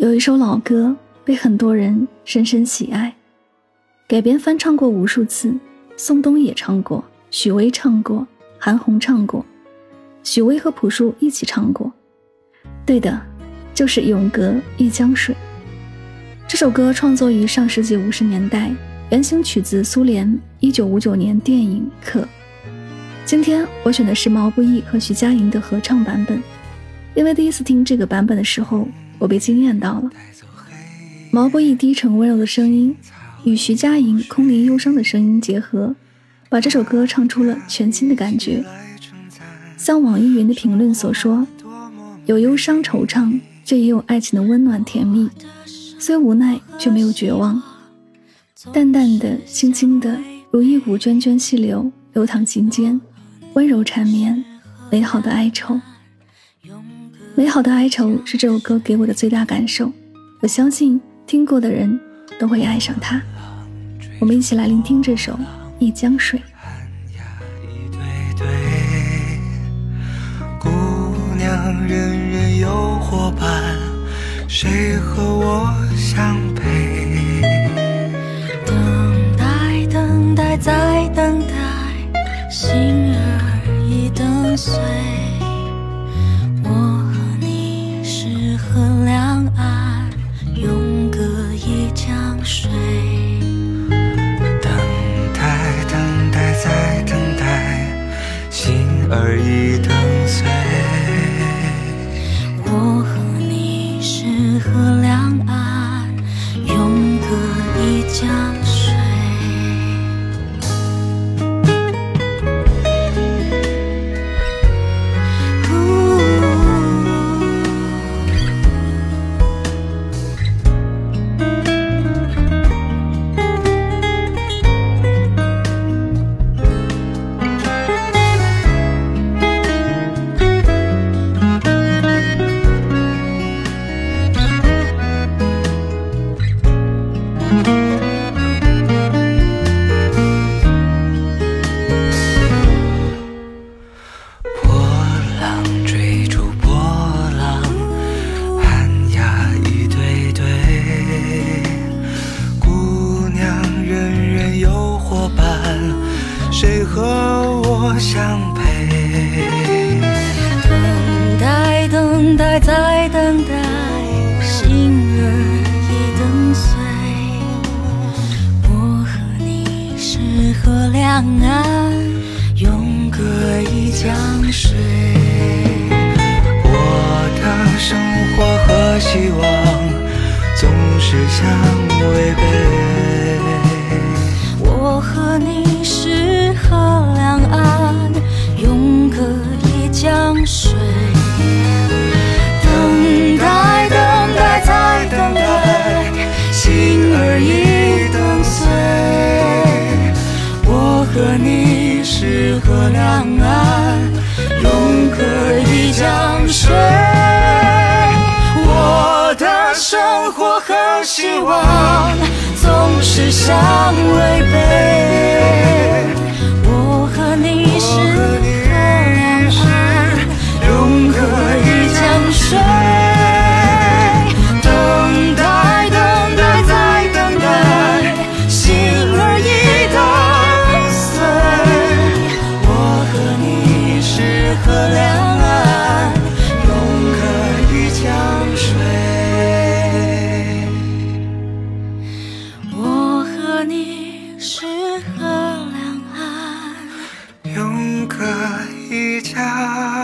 有一首老歌被很多人深深喜爱，改编翻唱过无数次，宋冬野唱过，许巍唱过，韩红唱过，许巍和朴树一起唱过。对的，就是《永隔一江水》。这首歌创作于上世纪五十年代，原型取自苏联一九五九年电影《客》。今天我选的是毛不易和徐佳莹的合唱版本，因为第一次听这个版本的时候。我被惊艳到了，毛不易低沉温柔的声音与徐佳莹空灵忧伤的声音结合，把这首歌唱出了全新的感觉。像网易云的评论所说，有忧伤惆怅，却也有爱情的温暖甜蜜，虽无奈却没有绝望，淡淡的、轻轻的，如一股涓涓细流流淌心间，温柔缠绵，美好的哀愁。美好的哀愁是这首歌给我的最大感受，我相信听过的人都会爱上它。我们一起来聆听这首《一江水》。姑娘人人有伙伴，谁和我相陪？等待，等待，再等待，心儿已等碎。你的谁和我相陪？等待，等待，再等待，心儿已等碎。我和你是河两岸，永隔一江水。我的生活和希望总是相违背。河两岸，永隔一江水。我的生活和希望总是相违背。是个两岸，永隔一江。